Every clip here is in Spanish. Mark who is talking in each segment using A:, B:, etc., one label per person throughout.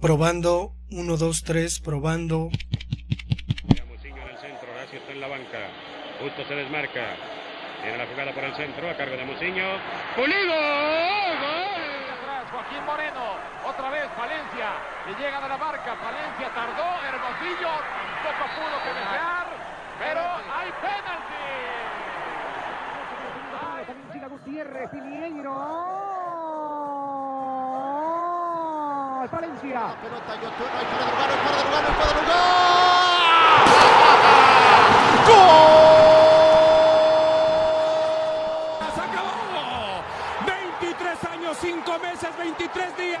A: Probando, 1, 2, 3, probando.
B: Muciño en el centro, Horacio está en la banca. Justo se desmarca. Tiene la jugada por el centro, a cargo de Muciño. ¡Pulido! ¡Gol!
C: Atrás, Joaquín Moreno. Otra vez Valencia. Le llega de la marca. Valencia tardó. Hermosillo poco pudo que desear. Pero hay penalti.
D: Gutiérrez, Piñeiro. Valencia.
E: La pelota fuera de lugar. ¡Gol!
F: ¡Se acabó! 23 años, 5 meses, 23 días,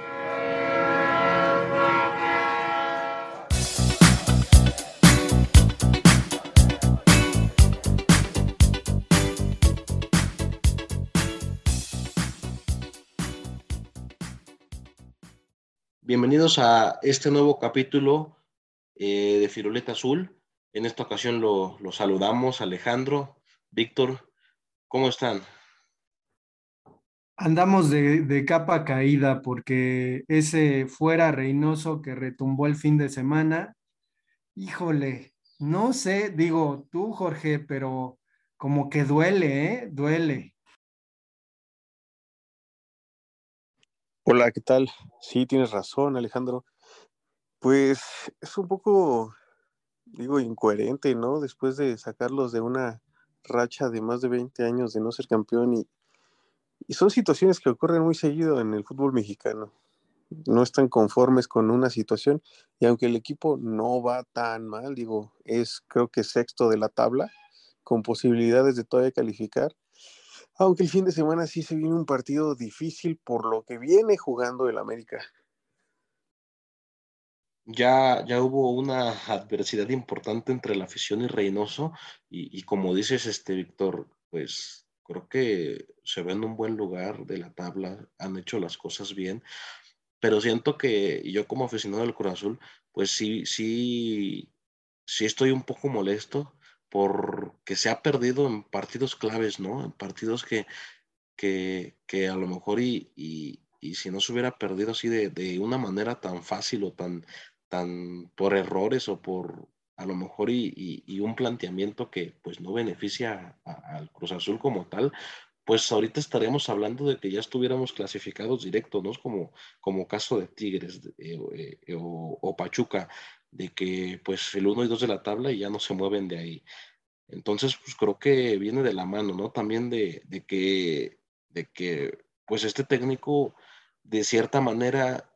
G: Bienvenidos a este nuevo capítulo eh, de Firuleta Azul. En esta ocasión lo, saludamos, Alejandro, Víctor, ¿cómo están?
A: Andamos de, de capa caída porque ese fuera Reynoso que retumbó el fin de semana, híjole, no sé, digo tú, Jorge, pero como que duele, ¿eh? Duele.
H: Hola, ¿qué tal? Sí, tienes razón, Alejandro. Pues es un poco, digo, incoherente, ¿no? Después de sacarlos de una racha de más de 20 años de no ser campeón y, y son situaciones que ocurren muy seguido en el fútbol mexicano. No están conformes con una situación y aunque el equipo no va tan mal, digo, es creo que sexto de la tabla, con posibilidades de todavía calificar, aunque el fin de semana sí se viene un partido difícil por lo que viene jugando el América.
G: Ya, ya hubo una adversidad importante entre la afición y Reynoso y, y como dices, este Víctor, pues creo que se ven en un buen lugar de la tabla, han hecho las cosas bien, pero siento que yo como aficionado del Cruz Azul, pues sí, sí, sí estoy un poco molesto porque se ha perdido en partidos claves, ¿no? En partidos que, que, que a lo mejor y, y, y, si no se hubiera perdido así de, de, una manera tan fácil o tan, tan por errores o por a lo mejor y, y un planteamiento que pues no beneficia al Cruz Azul como tal, pues ahorita estaríamos hablando de que ya estuviéramos clasificados directos, ¿no? Como, como caso de Tigres eh, eh, o, o, Pachuca, de que pues el 1 y 2 de la tabla y ya no se mueven de ahí. Entonces, pues creo que viene de la mano, ¿no? También de, de que, de que pues este técnico, de cierta manera,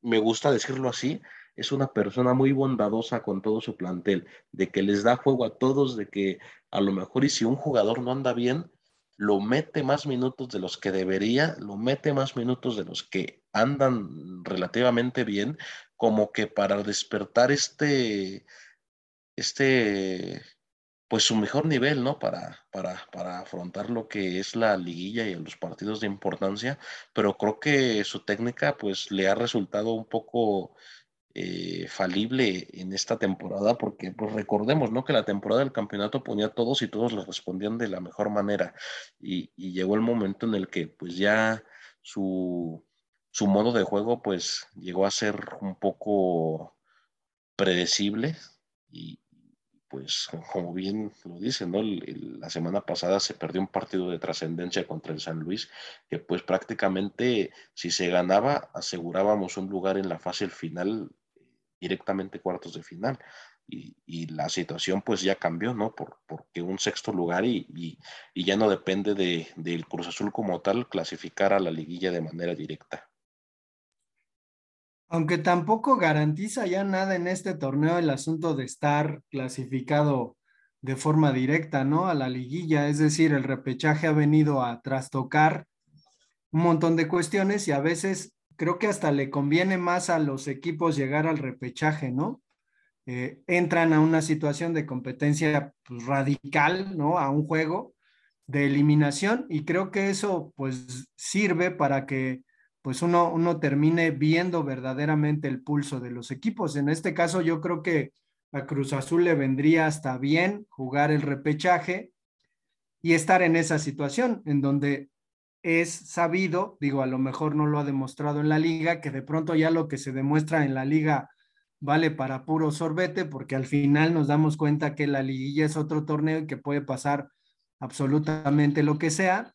G: me gusta decirlo así, es una persona muy bondadosa con todo su plantel, de que les da juego a todos, de que a lo mejor y si un jugador no anda bien, lo mete más minutos de los que debería, lo mete más minutos de los que andan relativamente bien, como que para despertar este, este, pues su mejor nivel, ¿no? Para, para, para afrontar lo que es la liguilla y los partidos de importancia, pero creo que su técnica, pues le ha resultado un poco eh, falible en esta temporada, porque pues recordemos, ¿no? Que la temporada del campeonato ponía a todos y todos les respondían de la mejor manera. Y, y, llegó el momento en el que pues ya su, su modo de juego pues llegó a ser un poco predecible y pues como bien lo dicen, ¿no? La semana pasada se perdió un partido de trascendencia contra el San Luis, que pues prácticamente si se ganaba asegurábamos un lugar en la fase final directamente cuartos de final. Y, la situación pues ya cambió, ¿no? Por, porque un sexto lugar y, y, ya no depende de, del Cruz Azul como tal clasificar a la liguilla de manera directa.
A: Aunque tampoco garantiza ya nada en este torneo el asunto de estar clasificado de forma directa, ¿no? A la liguilla, es decir, el repechaje ha venido a trastocar un montón de cuestiones y a veces creo que hasta le conviene más a los equipos llegar al repechaje, ¿no? eh, entran a una situación de competencia pues, radical, ¿no? A un juego de eliminación y creo que eso pues sirve para que pues uno, uno termine viendo verdaderamente el pulso de los equipos. En este caso yo creo que a Cruz Azul le vendría hasta bien jugar el repechaje y estar en esa situación en donde es sabido, digo, a lo mejor no lo ha demostrado en la liga, que de pronto ya lo que se demuestra en la liga vale para puro sorbete, porque al final nos damos cuenta que la liguilla es otro torneo y que puede pasar absolutamente lo que sea,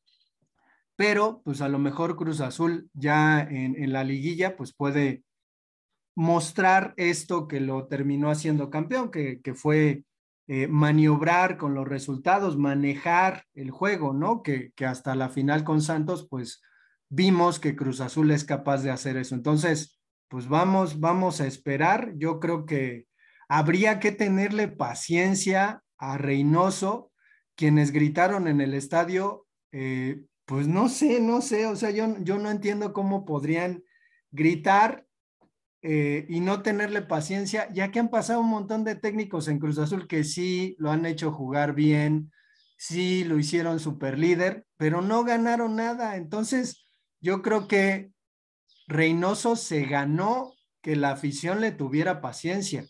A: pero pues a lo mejor Cruz Azul ya en, la liguilla pues puede mostrar esto que lo terminó haciendo campeón, que, fue eh, maniobrar con los resultados, manejar el juego, ¿no? Que, que hasta la final con Santos pues vimos que Cruz Azul es capaz de hacer eso. Entonces, pues vamos, vamos a esperar. Yo creo que habría que tenerle paciencia a Reynoso quienes gritaron en el estadio, eh, pues no sé, no sé, o sea, yo, yo no entiendo cómo podrían gritar eh, y no tenerle paciencia, ya que han pasado un montón de técnicos en Cruz Azul que sí lo han hecho jugar bien, sí lo hicieron super líder, pero no ganaron nada. Entonces, yo creo que Reynoso se ganó que la afición le tuviera paciencia.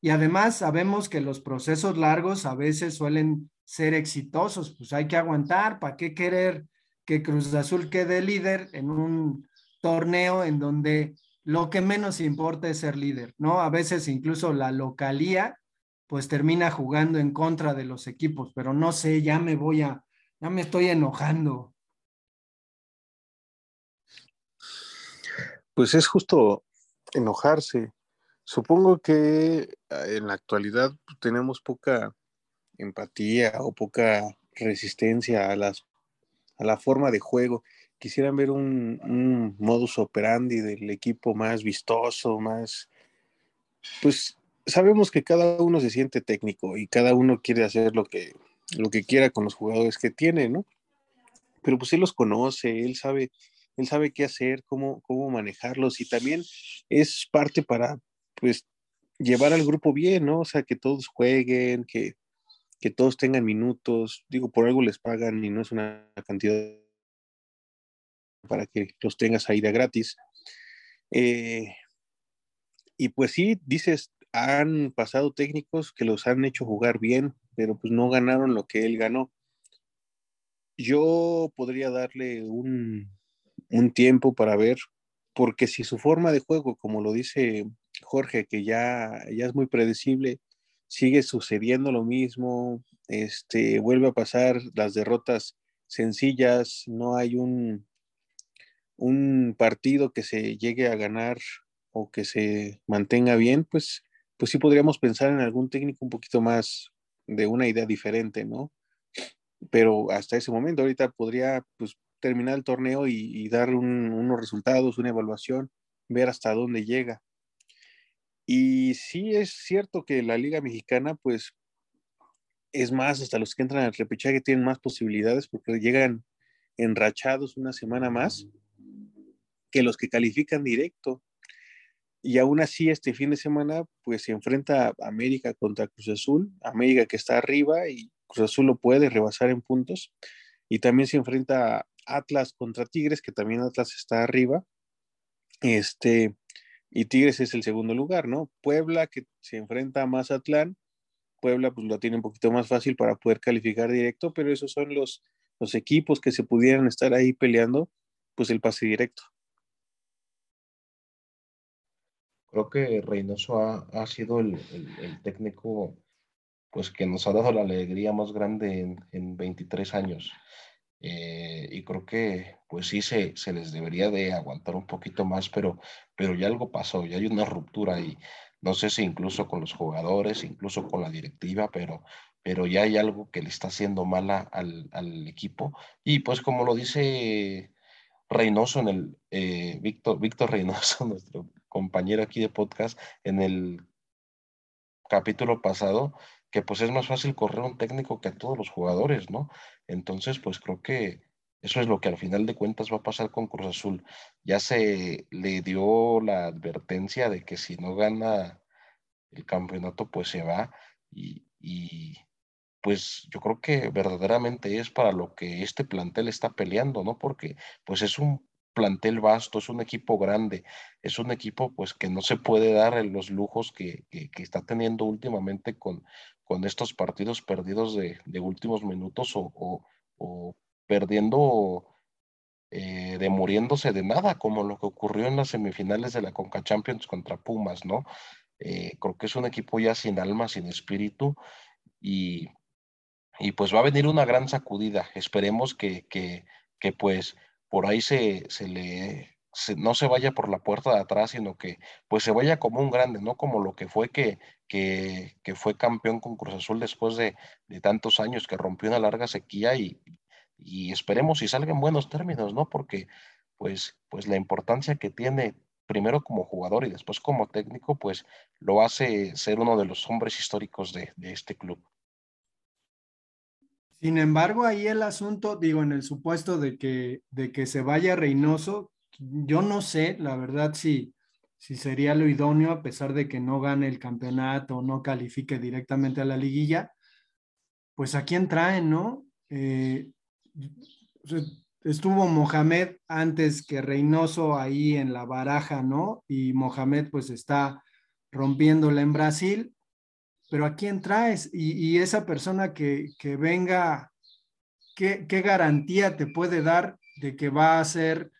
A: Y además sabemos que los procesos largos a veces suelen ser exitosos, pues hay que aguantar, ¿para qué querer que Cruz Azul quede líder en un torneo en donde lo que menos importa es ser líder, ¿no? A veces incluso la localía pues termina jugando en contra de los equipos, pero no sé, ya me voy a, ya me estoy enojando.
H: Pues es justo enojarse. Supongo que ah, en la actualidad tenemos poca empatía o poca resistencia a, las, a la forma de juego. Quisieran ver un, modus operandi del equipo más vistoso, más... Pues sabemos que cada uno se siente técnico y cada uno quiere hacer lo que, lo que quiera con los jugadores que tiene, ¿no? Pero pues él los conoce, él sabe, él sabe qué hacer, cómo, cómo manejarlos y también es parte para, pues, llevar al grupo bien, ¿no? O sea, que todos jueguen, que, que todos tengan minutos, digo, por algo les pagan y no es una cantidad para que los tengas ahí de gratis. Eh, y pues sí, dices, han pasado técnicos que los han hecho jugar bien, pero pues no ganaron lo que él ganó. Yo podría darle un, un tiempo para ver, porque si su forma de juego, como lo dice Jorge, que ya, ya es muy predecible, sigue sucediendo lo mismo, este, vuelve a pasar las derrotas sencillas, no hay un, un partido que se llegue a ganar o que se mantenga bien, pues, pues sí podríamos pensar en algún técnico un poquito más de una idea diferente, ¿no? Pero hasta ese momento, ahorita podría pues, terminar el torneo y, dar unos resultados, una evaluación, ver hasta dónde llega. Y sí es cierto que la Liga Mexicana, pues, es más, hasta los que entran al repechaje tienen más posibilidades porque llegan enrachados una semana más que los que califican directo. Y aún así, este fin de semana, pues se enfrenta América contra Cruz Azul, América que está arriba y Cruz Azul lo puede rebasar en puntos. Y también se enfrenta Atlas contra Tigres, que también Atlas está arriba. Este, y Tigres es el segundo lugar, ¿no? Puebla que se enfrenta a Mazatlán, Puebla pues lo tiene un poquito más fácil para poder calificar directo, pero esos son los, los equipos que se pudieran estar ahí peleando, pues el pase directo.
G: Creo que Reynoso ha, sido el, técnico pues que nos ha dado la alegría más grande en, en 23 años. Eh, y creo que pues sí se, se, les debería de aguantar un poquito más, pero, pero ya algo pasó, ya hay una ruptura y no sé si incluso con los jugadores, incluso con la directiva, pero, pero ya hay algo que le está haciendo mala al, al equipo. Y pues como lo dice Reynoso en el, eh, Víctor, Víctor Reynoso, nuestro compañero aquí de podcast, en el capítulo pasado, que pues es más fácil correr un técnico que a todos los jugadores, ¿no? Entonces, pues creo que eso es lo que al final de cuentas va a pasar con Cruz Azul. Ya se le dio la advertencia de que si no gana el campeonato pues se va y, y pues yo creo que verdaderamente es para lo que este plantel está peleando, ¿no? Porque pues es un plantel vasto, es un equipo grande, es un equipo pues que no se puede dar en los lujos que, que, está teniendo últimamente con, con estos partidos perdidos de, últimos minutos o perdiendo eh, de muriéndose de nada, como lo que ocurrió en las semifinales de la Conca Champions contra Pumas, ¿no? Eh, creo que es un equipo ya sin alma, sin espíritu y, y pues va a venir una gran sacudida. Esperemos que, que, que pues por ahí se, se le no se vaya por la puerta de atrás, sino que pues se vaya como un grande, no como lo que fue que, que, fue campeón con Cruz Azul después de, de, tantos años, que rompió una larga sequía y, y esperemos si salga en buenos términos, ¿no? Porque pues, pues la importancia que tiene primero como jugador y después como técnico, pues lo hace ser uno de los hombres históricos de, de este club.
A: Sin embargo, ahí el asunto, digo, en el supuesto de que, de que se vaya Reynoso, yo no sé, la verdad, si, si sería lo idóneo, a pesar de que no gane el campeonato o no califique directamente a la liguilla, pues a quién traen, ¿no? Eh, estuvo Mohamed antes que Reynoso ahí en la baraja, ¿no? Y Mohamed pues está rompiéndola en Brasil, pero ¿a quién traes? Y, esa persona que, que venga, ¿qué, ¿qué, garantía te puede dar de que va a hacer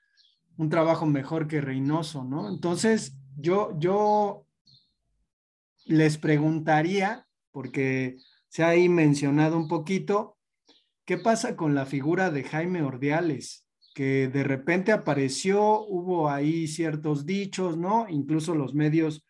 A: un trabajo mejor que Reynoso, ¿no? Entonces, yo, yo les preguntaría, porque se ha ahí mencionado un poquito, ¿Qué pasa con la figura de Jaime Ordiales? Que de repente apareció, hubo ahí ciertos dichos, ¿no? Incluso los medios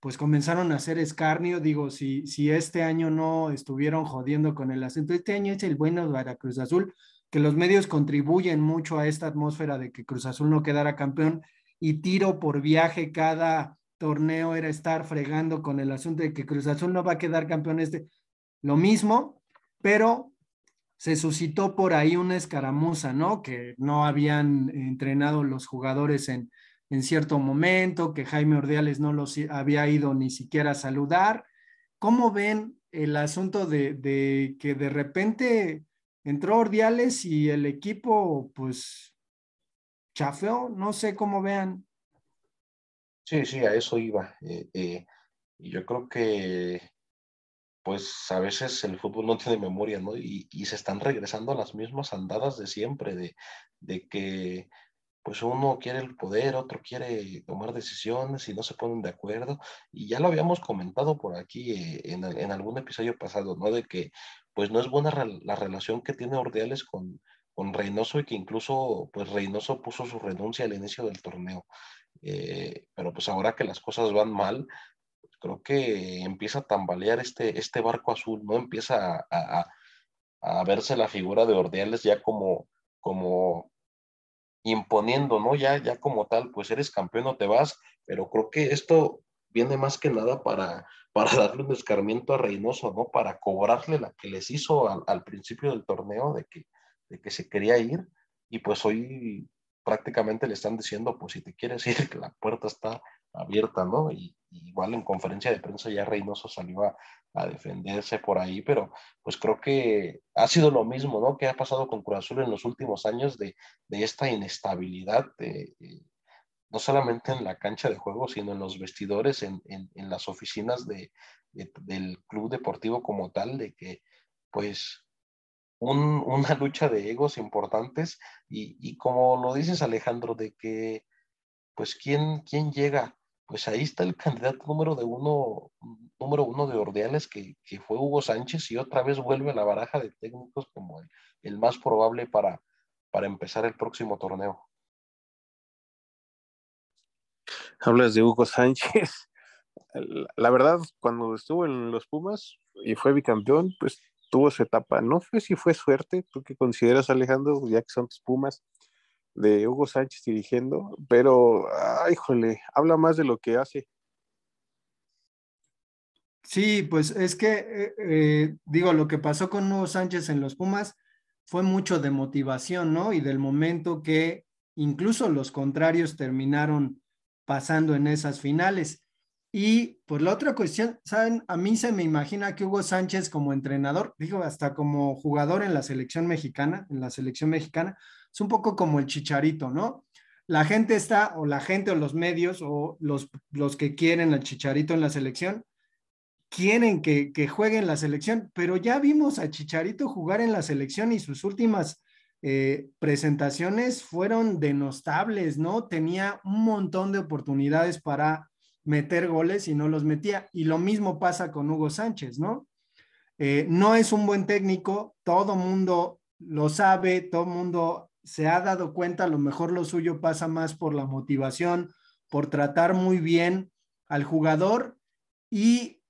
A: pues comenzaron a hacer escarnio, digo, si, si este año no estuvieron jodiendo con el acento, este año es el bueno de Cruz Azul, que los medios contribuyen mucho a esta atmósfera de que Cruz Azul no quedara campeón y tiro por viaje cada torneo era estar fregando con el asunto de que Cruz Azul no va a quedar campeón este, lo mismo, pero se suscitó por ahí una escaramuza, ¿no? Que no habían entrenado los jugadores en, en cierto momento, que Jaime Ordiales no los había ido ni siquiera a saludar. ¿Cómo ven el asunto de, de que de repente entró Ordiales y el equipo, pues, chafeó? No sé cómo vean.
G: Sí, sí, a eso iba. Eh, eh, yo creo que pues a veces el fútbol no tiene memoria, ¿no? Y, se están regresando a las mismas andadas de siempre, de, de, que pues uno quiere el poder, otro quiere tomar decisiones y no se ponen de acuerdo. Y ya lo habíamos comentado por aquí eh, en, algún episodio pasado, ¿no? De que pues no es buena la relación que tiene Ordeales con, con Reynoso y que incluso pues Reynoso puso su renuncia al inicio del torneo. Eh, pero pues ahora que las cosas van mal, creo que empieza a tambalear este, este barco azul, ¿no? Empieza a, a, verse la figura de Ordeales ya como, como imponiendo, ¿no? Ya, ya como tal, pues eres campeón o te vas, pero creo que esto viene más que nada para, para darle un escarmiento a Reynoso, ¿no? Para cobrarle la que les hizo al, al principio del torneo de que, de que se quería ir y pues hoy prácticamente le están diciendo, pues si te quieres ir, la puerta está abierta, ¿no? Y, igual en conferencia de prensa ya Reynoso salió a, defenderse por ahí, pero pues creo que ha sido lo mismo, ¿no? Que ha pasado con Cruz Azul en los últimos años de, esta inestabilidad, de, no solamente en la cancha de juego, sino en los vestidores, en, las oficinas de, del club deportivo como tal, de que pues una lucha de egos importantes y, y, como lo dices Alejandro, de que pues quién, quién llega pues ahí está el candidato número de uno, número uno de Ordeales, que, que fue Hugo Sánchez, y otra vez vuelve a la baraja de técnicos como el, más probable para, para empezar el próximo torneo.
H: Hablas de Hugo Sánchez. La verdad, cuando estuvo en los Pumas y fue bicampeón, pues tuvo su etapa. No sé si fue suerte, tú que consideras, Alejandro, ya que son tus Pumas, de Hugo Sánchez dirigiendo, pero, ay, híjole, habla más de lo que hace.
A: Sí, pues es que, eh, eh, digo, lo que pasó con Hugo Sánchez en los Pumas fue mucho de motivación, ¿no? Y del momento que incluso los contrarios terminaron pasando en esas finales. Y pues la otra cuestión, ¿saben? A mí se me imagina que Hugo Sánchez como entrenador, digo, hasta como jugador en la selección mexicana, en la selección mexicana, es un poco como el chicharito, ¿no? La gente está, o la gente o los medios, o los, los que quieren al chicharito en la selección, quieren que, que juegue en la selección, pero ya vimos a Chicharito jugar en la selección y sus últimas eh, presentaciones fueron denostables, ¿no? Tenía un montón de oportunidades para meter goles y no los metía. Y lo mismo pasa con Hugo Sánchez, ¿no? Eh, no es un buen técnico, todo mundo lo sabe, todo mundo se ha dado cuenta, a lo mejor lo suyo pasa más por la motivación, por tratar muy bien al jugador y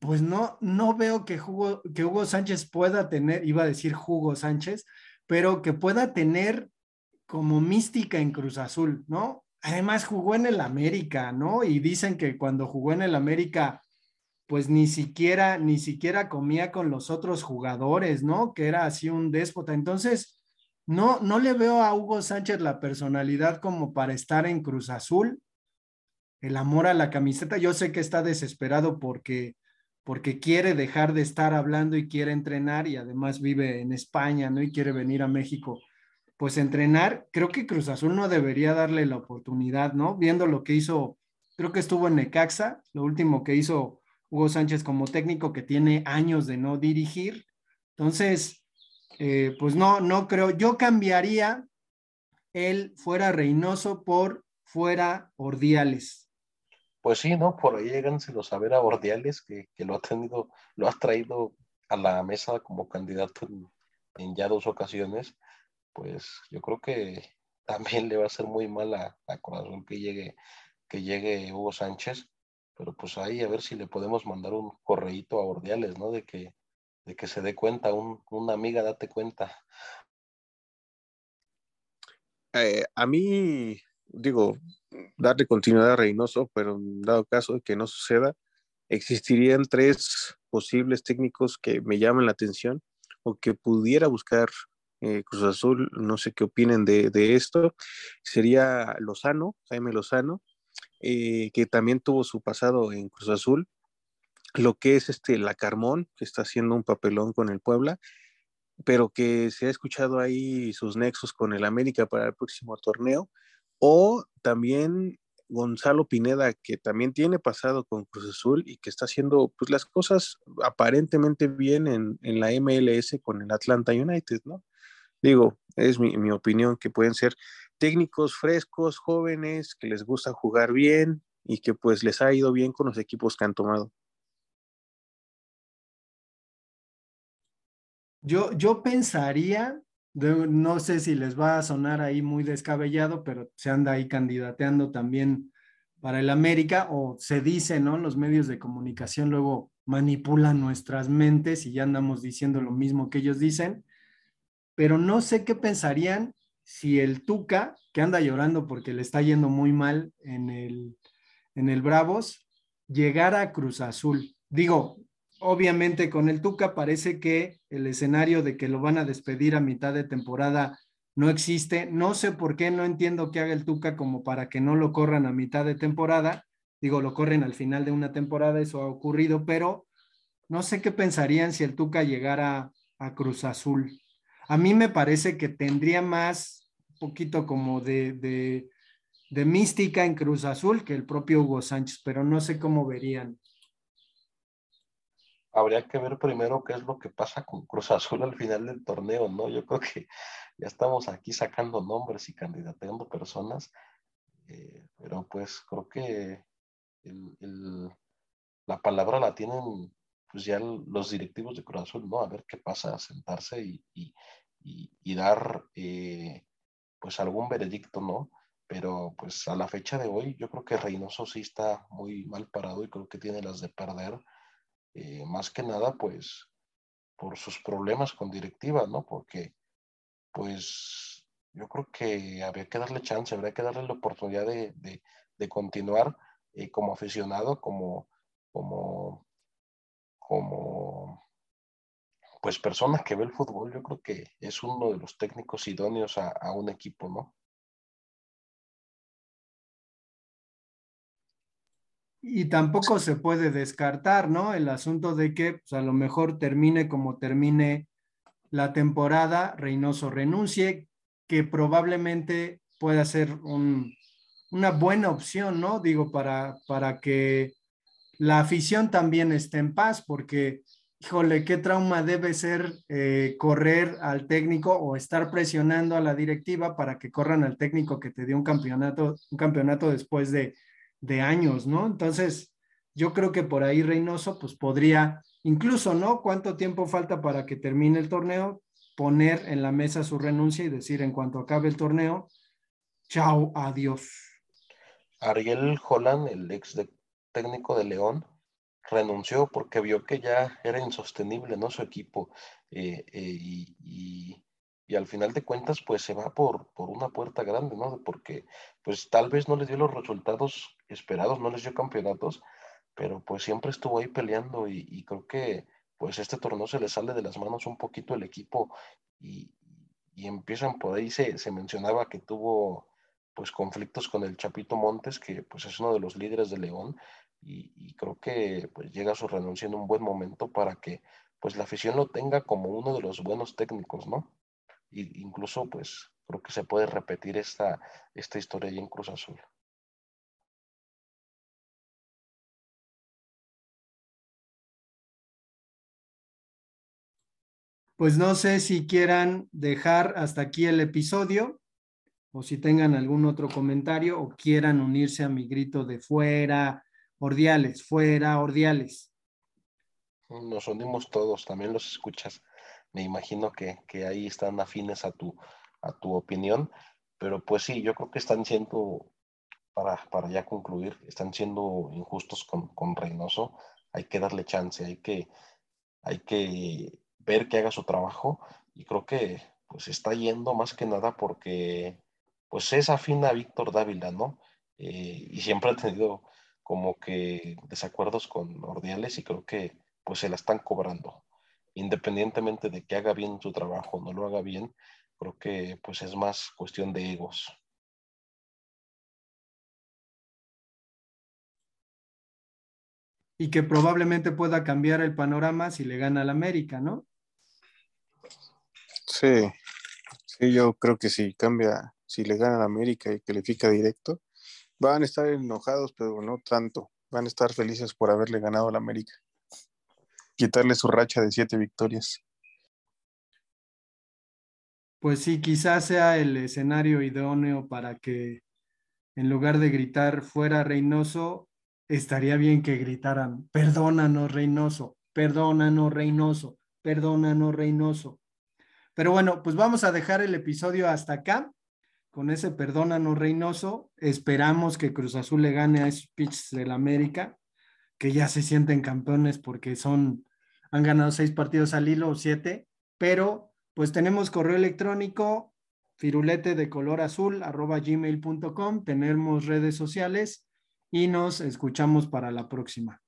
A: pues no, no veo que Hugo, que Hugo Sánchez pueda tener, iba a decir Hugo Sánchez, pero que pueda tener como mística en Cruz Azul, ¿no? Además jugó en el América, ¿no? Y dicen que cuando jugó en el América, pues ni siquiera, ni siquiera comía con los otros jugadores, ¿no? Que era así un déspota. Entonces, no, no le veo a Hugo Sánchez la personalidad como para estar en Cruz Azul. El amor a la camiseta, yo sé que está desesperado porque, porque quiere dejar de estar hablando y quiere entrenar y además vive en España, ¿no? Y quiere venir a México pues entrenar, creo que Cruz Azul no debería darle la oportunidad, ¿no? Viendo lo que hizo, creo que estuvo en Necaxa, lo último que hizo Hugo Sánchez como técnico que tiene años de no dirigir. Entonces, eh, pues no, no creo, yo cambiaría el fuera Reynoso por fuera Ordiales.
G: Pues sí, ¿no? Por ahí los a ver a Ordiales, que, lo ha tenido, lo ha traído a la mesa como candidato en ya dos ocasiones pues yo creo que también le va a hacer muy mal a, Corazón que llegue, que llegue Hugo Sánchez, pero pues ahí a ver si le podemos mandar un correíto a Ordiales, ¿no? De que, de que se dé cuenta, un, una amiga, date cuenta.
H: Eh, a mí, digo, darle continuidad a Reynoso, pero dado caso de que no suceda, existirían tres posibles técnicos que me llaman la atención o que pudiera buscar eh, Cruz Azul, no sé qué opinen de, esto, sería Lozano, Jaime Lozano, eh, que también tuvo su pasado en Cruz Azul, lo que es este La Carmón, que está haciendo un papelón con el Puebla, pero que se ha escuchado ahí sus nexos con el América para el próximo torneo, o también Gonzalo Pineda, que también tiene pasado con Cruz Azul y que está haciendo pues, las cosas aparentemente bien en, en la MLS con el Atlanta United, ¿no? Digo, es mi, opinión que pueden ser técnicos frescos, jóvenes, que les gusta jugar bien y que pues les ha ido bien con los equipos que han tomado.
A: Yo, yo pensaría, no sé si les va a sonar ahí muy descabellado, pero se anda ahí candidateando también para el América, o se dice, ¿no? Los medios de comunicación luego manipulan nuestras mentes y ya andamos diciendo lo mismo que ellos dicen pero no sé qué pensarían si el Tuca, que anda llorando porque le está yendo muy mal en el, en el Bravos, llegara a Cruz Azul. Digo, obviamente con el Tuca parece que el escenario de que lo van a despedir a mitad de temporada no existe. No sé por qué, no entiendo qué haga el Tuca como para que no lo corran a mitad de temporada. Digo, lo corren al final de una temporada, eso ha ocurrido, pero no sé qué pensarían si el Tuca llegara a Cruz Azul a mí me parece que tendría más, un poquito como de, mística en Cruz Azul que el propio Hugo Sánchez, pero no sé cómo verían.
G: Habría que ver primero qué es lo que pasa con Cruz Azul al final del torneo, ¿no? Yo creo que ya estamos aquí sacando nombres y candidateando personas, eh, pero pues creo que la palabra la tienen pues ya los directivos de Cruz Azul, ¿no? A ver qué pasa, sentarse y, y, dar eh, pues algún veredicto, ¿no? Pero pues a la fecha de hoy yo creo que Reynoso sí está muy mal parado y creo que tiene las de perder, eh, más que nada pues por sus problemas con directiva, ¿no? Porque pues yo creo que habría que darle chance, habría que darle la oportunidad de, de, continuar eh, como aficionado, como, como, como pues persona que ve el fútbol, yo creo que es uno de los técnicos idóneos a, un equipo, ¿no?
A: Y tampoco se puede descartar, ¿no? El asunto de que pues, a lo mejor termine como termine la temporada, Reynoso renuncie, que probablemente pueda ser un, una buena opción, ¿no? Digo, para, para que la afición también esté en paz, porque, híjole, qué trauma debe ser eh, correr al técnico o estar presionando a la directiva para que corran al técnico que te dio un campeonato, un campeonato después de, de años, ¿no? Entonces, yo creo que por ahí Reynoso, pues podría, incluso, ¿no? ¿Cuánto tiempo falta para que termine el torneo? Poner en la mesa su renuncia y decir en cuanto acabe el torneo, chao, adiós.
G: Ariel Holland, el ex técnico de León, renunció porque vio que ya era insostenible, ¿no? Su equipo. Eh, eh, y, y, al final de cuentas, pues se va por, por una puerta grande, ¿no? Porque pues tal vez no les dio los resultados esperados, no les dio campeonatos, pero pues siempre estuvo ahí peleando y, creo que pues este torneo se le sale de las manos un poquito el equipo y, empiezan por ahí, se, se, mencionaba que tuvo pues conflictos con el Chapito Montes, que pues es uno de los líderes de León y, creo que pues llega a su renuncia en un buen momento para que pues la afición lo tenga como uno de los buenos técnicos, ¿no? Y incluso pues creo que se puede repetir esta, esta historia ahí en Cruz Azul.
A: Pues no sé si quieran dejar hasta aquí el episodio o si tengan algún otro comentario o quieran unirse a mi grito de fuera, Ordiales, fuera, Ordiales.
G: Nos unimos todos, también los escuchas. Me imagino que, ahí están afines a tu, a tu opinión, pero pues sí, yo creo que están siendo, para, para ya concluir, están siendo injustos con, con Reynoso. Hay que darle chance, hay que, hay que ver que haga su trabajo y creo que pues está yendo más que nada porque pues es afín a Víctor Dávila, ¿no? Eh, y siempre ha tenido como que desacuerdos con Ordiales y creo que pues se la están cobrando. Independientemente de que haga bien su trabajo o no lo haga bien, creo que pues es más cuestión de egos.
A: Y que probablemente pueda cambiar el panorama si le gana al América, ¿no?
H: Sí, sí, yo creo que si cambia, si le gana a América y califica directo, van a estar enojados, pero no tanto. Van a estar felices por haberle ganado al América. Quitarle su racha de siete victorias.
A: Pues sí, quizás sea el escenario idóneo para que en lugar de gritar fuera Reynoso, estaría bien que gritaran, perdónanos Reynoso, perdónanos Reynoso, perdónanos Reynoso. Pero bueno, pues vamos a dejar el episodio hasta acá. Con ese perdónanos Reynoso, esperamos que Cruz Azul le gane a pitches del América, que ya se sienten campeones porque son, han ganado seis partidos al hilo o siete, pero pues tenemos correo electrónico firulete de color azul arroba gmail.com, tenemos redes sociales y nos escuchamos para la próxima.